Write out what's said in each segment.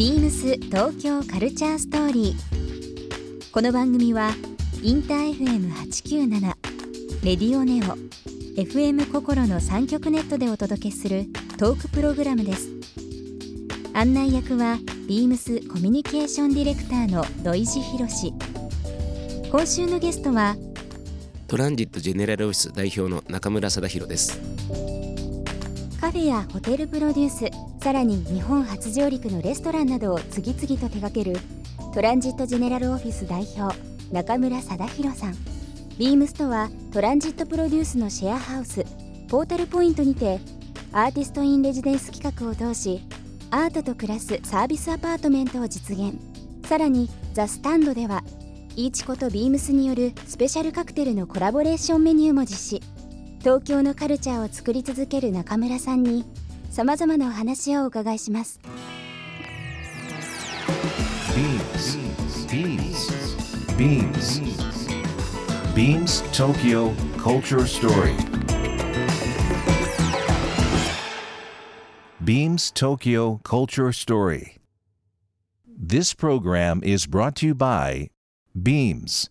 ビームス東京カルチャーストーリー。この番組はインター FM897 レディオネオ FM 心の三極ネットでお届けするトークプログラムです。案内役はビームスコミュニケーションディレクターの土井博志。今週のゲストはトランジットジェネラルオフィス代表の中村貞弘ですカフェやホテルプロデュースさらに日本初上陸のレストランなどを次々と手掛けるトランジットジェネラルオフィス代表中村貞弘さん。ビームスとはトランジットプロデュースのシェアハウスポータルポイントにてアーティストインレジデンス企画を通しアートと暮らすサービスアパートメントを実現。さらにザ・スタンドではイーチコとビームスによるスペシャルカクテルのコラボレーションメニューも実施。東京のカルチャーを作り続ける中村さんにさまざまなお話をお伺いします Beams. Beams. Beams Tokyo Culture Story. Beams Tokyo Culture Story. This program is brought to you by Beams.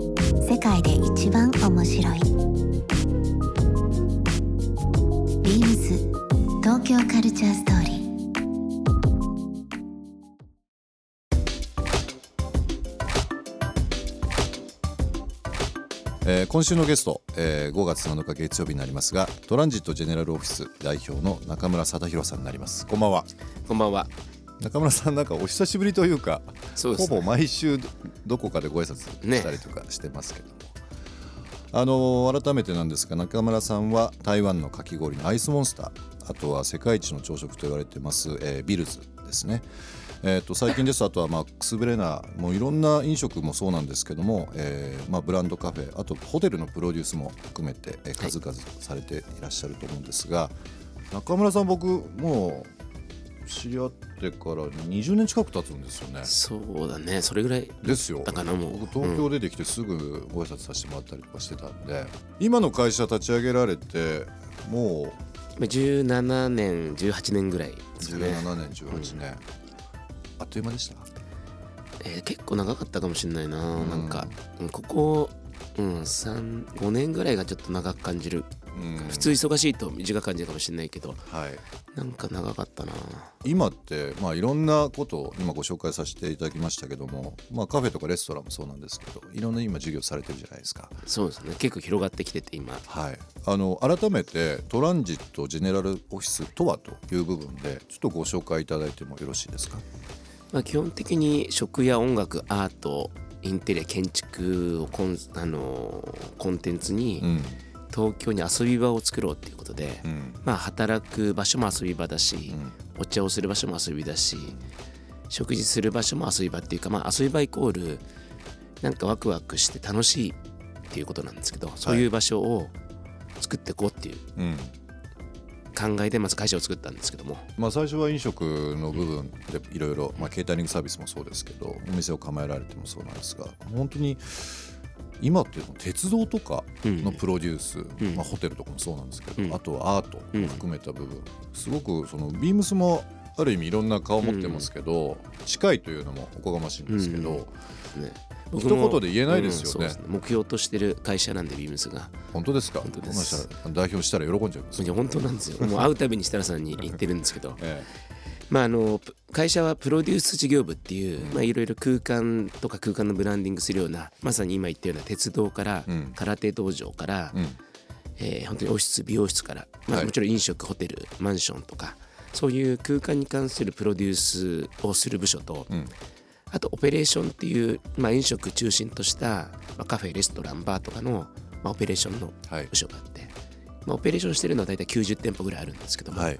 界で一番面白い。ビームス東京カルチャーストーリー。えー今週のゲスト、えー5月7日月曜日になりますがトランジットジェネラルオフィス代表の中村貞弘さんになります。こんばんは。こんばんは中村さんなんかお久しぶりというかね。ほぼ毎週どどこかでご挨拶ね。したりとかしてますけども、あのー改めてなんですが中村さんは台湾のかき氷のアイスモンスターあとは世界一の朝食と言われてます、えービルズですね。えー、と最近です。とあとはまあくすぶれなもういろんな飲食もそうなんですけども、えーまあ、ブランドカフェあとホテルのプロデュースも含めて、えー数々されていらっしゃると思うんですが、中村さん僕もう知り合ってから20年近く経つんですよね。そうだね。それぐらいですよ。だからもう。僕東京出てきてすぐご挨拶させてもらったりとかしてたんで、今の会社立ち上げられてもまあ17年18年ぐらいでうすかね、17年18年、あっという間でした？えー結構長かったかもしれないな、うんなんかうん。ここ、うん、5年ぐらいがちょっと長く感じる、うん普通忙しいと短く感じるかもしれないけどはい。なんか長かったな。今って、まあ、いろんなことを今ご紹介させていただきましたけども、まあ、カフェとかレストランもそうなんですけどいろんな今授業されてるじゃないですか。そうですね。結構広がってきてて今。はい、あの改めてトランジットジェネラルオフィスとはという部分でちょっとご紹介いただいてもよろしいですか？まあ、基本的に食や音楽アートインテリア建築をコン,、あのーコンテンツにうん東京に遊び場を作ろうっていうことで、うん。まあ、働く場所も遊び場だし、ん。お茶をする場所も遊びだし食事する場所も遊び場っていうか、まあ、遊び場イコールなんかワクワクして楽しいっていうことなんですけどそういう場所を作っていこうっていううん。考えでまず会社を作ったんですけども。まあ、最初は飲食の部分でいろいろまあケータリングサービスもそうですけどお店を構えられてもそうなんですが本当に今って鉄道とかのプロデュース、ん。まあ、ホテルとかもそうなんですけど、うん。あとはアートも含めた部分、すごくそのビームスもある意味いろんな顔を持ってますけど、近いというのもおこがましいんですけど、うん。ね。一言で言えないですよね。うんね。目標としてる会社なんでビームスが。本当ですか？代表したら喜んじゃいます本当なんですよ。もう会うたびに設楽さんに言ってるんですけど。えまああのプ会社はプロデュース事業部っていう、まあ、いろいろ空間とか空間のブランディングするようなまさに今言ったような鉄道から、うん。空手道場から、えうん。えー本当にオフィス美容室から、まあはい。もちろん飲食ホテルマンションとかそういう空間に関するプロデュースをする部署と、うん。あとオペレーションっていう、まあ、飲食中心とした、まあ、カフェレストランバーとかの、まあ、オペレーションのはい。部署があって、まあ、オペレーションしてるのは大体90店舗ぐらいあるんですけども、はい。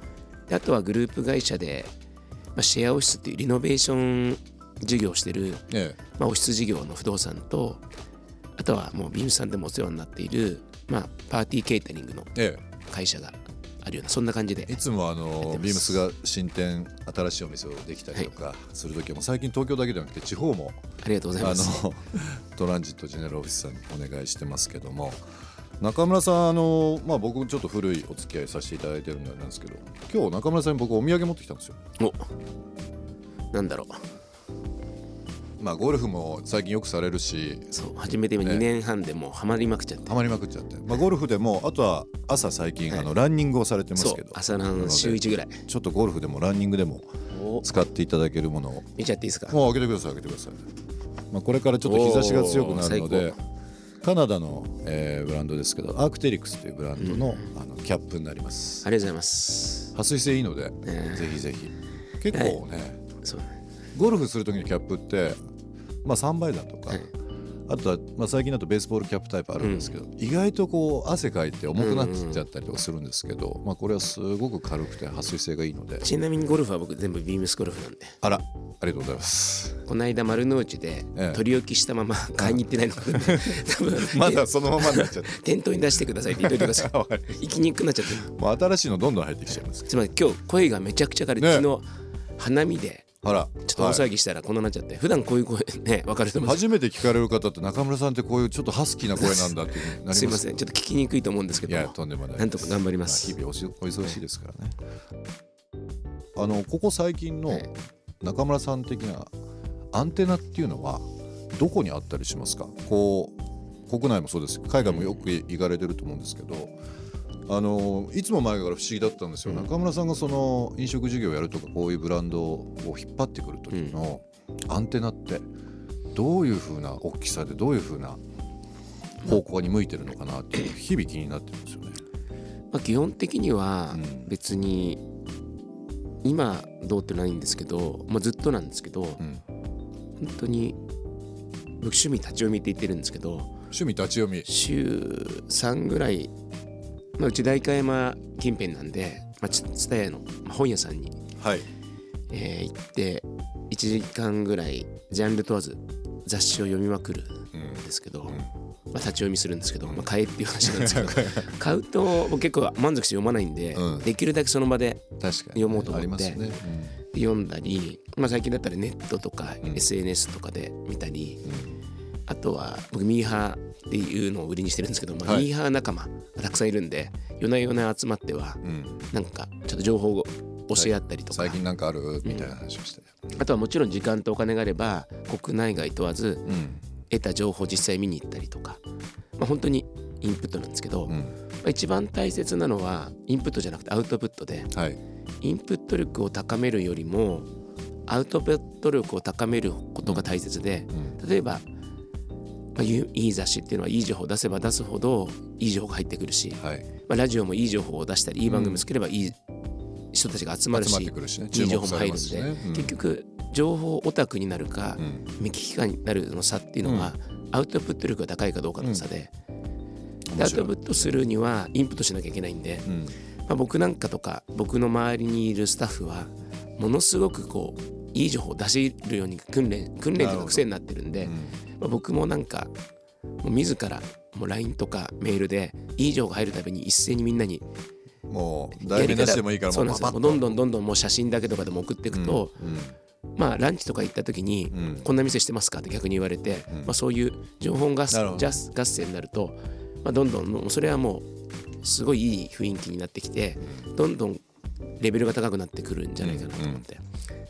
であとはグループ会社で、あ、シェアオフィスっていうリノベーション事業をしてる、えまあ、オフィス事業の不動産とあとはもうビームスさんでもお世話になっている、まあ、パーティーケータリングのえ会社があるようなそんな感じでえいつもあのビームスが新店新しいお店をできたりとかする時も最近東京だけではなくて地方もありがとうございあます。のトランジットジェネラルオフィスさんにお願いしてますけども中村さんあの、まあ、僕ちょっと古いお付き合いさせていただいてるんであれなんですけど今日中村さんに僕お土産持ってきたんですよ。お。なんだろう。まあゴルフも最近よくされるしそう初めて今ね。2年半でもうハマりまくっちゃって、ハマりまくっちゃって、まあ、ゴルフでもあとは朝最近、あのランニングをされてますそうけど。朝ランなので週1ぐらい。ちょっとゴルフでもランニングでもお。使っていただけるものを。見ちゃっていいですか？もう開けてください開けてください、まあ、これからちょっと日差しが強くなるのおでーカナダの、えーブランドですけどアークテリクスというブランドの,、あのキャップになります。ありがとうございます。撥水性いいので、えぜひぜひ。結構ね、ゴルフする時のキャップって、まあ、3倍だとか、はい。あとは、まあ、最近だとベースボールキャップタイプあるんですけど、意外とこう汗かいて重くなっちゃったりとかするんですけど、まあ、これはすごく軽くて撥水性がいいので。ちなみにゴルフは僕全部ビームスゴルフなんで。あらありがとうございます。この間丸の内でええ。取り置きしたまま買いに行ってないので 多分。まだそのままになっちゃって 店頭に出してくださいって言っといてください。行きにくくなっちゃってる。たもう新しいのどんどん入ってきちゃいます。つまり今日声がめちゃくちゃ軽い、ね。昨日花見であら。ちょっと大騒ぎしたらこんななっちゃって、普段こういう声ね分かると思う。んです初めて聞かれる方って中村さんってこういうちょっとハスキーな声なんだってなりますすいません。ちょっと聞きにくいと思うんですけどいやとんでもない。なんとか頑張ります。あ日々おしお忙しいですからね。あのここ最近のはい中村さん的なアンテナっていうのはどこにあったりしますか？こう国内もそうです海外もよく行かれてると思うんですけどあのいつも前から不思議だったんですよ、うん。中村さんがその飲食事業をやるとかこういうブランドを引っ張ってくる時のアンテナってどういう風な大きさでどういう風な方向に向いてるのかなっていう日々気になってるんですよね。まあ、基本的にはうん。別に今どうってないんですけど、まあ、ずっとなんですけど、うん。本当に僕趣味立ち読みって言ってるんですけど趣味立ち読み。週3ぐらい、まあ、うち代官山近辺なんで、蔦屋のまあ本屋さんに、はい。えー行って1時間ぐらいジャンル問わず雑誌を読みまくるうんんですけど、んまあ、立ち読みするんですけど、まあ、買えっていう話なんですけど 買うと僕結構満足して読まないんで、うん。できるだけその場で読もうと思ってありますね、読んだり、まあ、最近だったらネットとかうん。SNS とかで見たり、うん。あとは僕ミーハーっていうのを売りにしてるんですけど、まあはい。ミーハー仲間がたくさんいるんで夜な夜な集まってはうん。うんなんかちょっと情報を教え合ったりとか、最近なんかある？みたいな話をして、あとはもちろん時間とお金があれば国内外問わずうん得た情報を実際見に行ったりとか、まあ、本当にインプットなんですけど、まうん。あ、一番大切なのはインプットじゃなくてアウトプットではい。インプット力を高めるよりもアウトプット力を高めることが大切でうん。例えば、まあ、いういい雑誌っていうのはいい情報を出せば出すほどいい情報が入ってくるし、はい。まあ、ラジオもいい情報を出したりいい番組を作ればいい人たちが集まるし、ね。いい情報も入るんで、ねうん。結局情報オタクになるか、うん。目利きかになるの差っていうのは、アウトプット力が高いかどうかの差で,、でアウトプットするにはインプットしなきゃいけないんで、うん。まあ、僕なんかとか僕の周りにいるスタッフはものすごくこういい情報を出せるように訓練訓練とか癖になってるんで、うんまあ、僕もなんかもう自らもう LINE とかメールでいい情報が入るたびに一斉にみんなにもう題名なしでもいいからそうなんですよ。もうどんどんどんどんもう写真だけとかでも送っていくと、うんまあランチとか行った時に、うん。こんな店してますか？って逆に言われて、うん。まあ、そういう情報合なるほど。合合戦になると、まあ、どんどんそれはもうすごいいい雰囲気になってきてどんどんレベルが高くなってくるんじゃないかなと思って、ま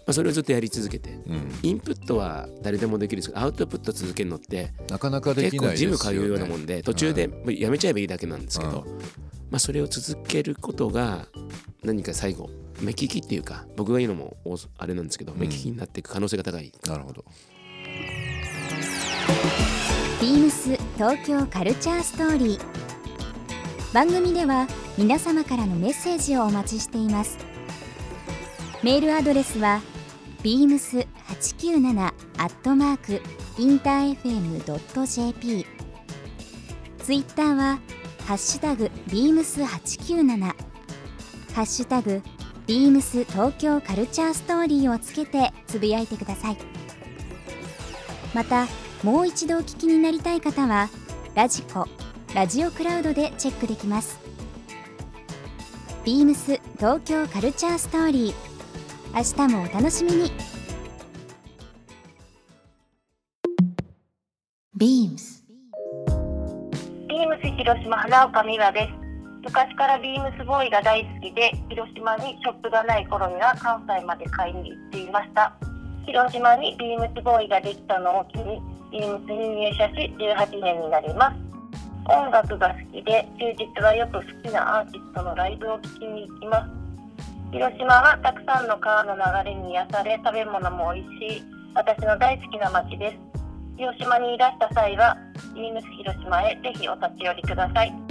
あ、それをずっとやり続けてうん。インプットは誰でもできるんですけどアウトプット続けるのって。なかなかで結構きないですよね。ジム通うようなもんで途中でやめちゃえばいいだけなんですけど、まあ、それを続けることが何か最後目利きっていうか僕が言うのもおあれなんですけど目利きになっていく可能性が高い、なるほど。ビームス東京カルチャーストーリー。番組では皆様からのメッセージをお待ちしています。メールアドレスは beams897 アットマークインター FM.jp ツイッターはハッシュタグ beams897 ハッシュタグビームス東京カルチャーストーリーをつけてつぶやいてください。またもう一度お聞きになりたい方はラジコラジオクラウドでチェックできます。ビームス東京カルチャーストーリー明日もお楽しみに。ビームス。ビームス広島花岡美和です。昔からビームスボーイが大好きで、広島にショップがない頃には関西まで買いに行っていました。広島にビームスボーイができたのを機に、ビームスに入社し18年になります。音楽が好きで、休日はよく好きなアーティストのライブを聴きに行きます。広島はたくさんの川の流れに癒され、食べ物も美味しい、私の大好きな街です。広島にいらした際は、ビームス広島へぜひお立ち寄りください。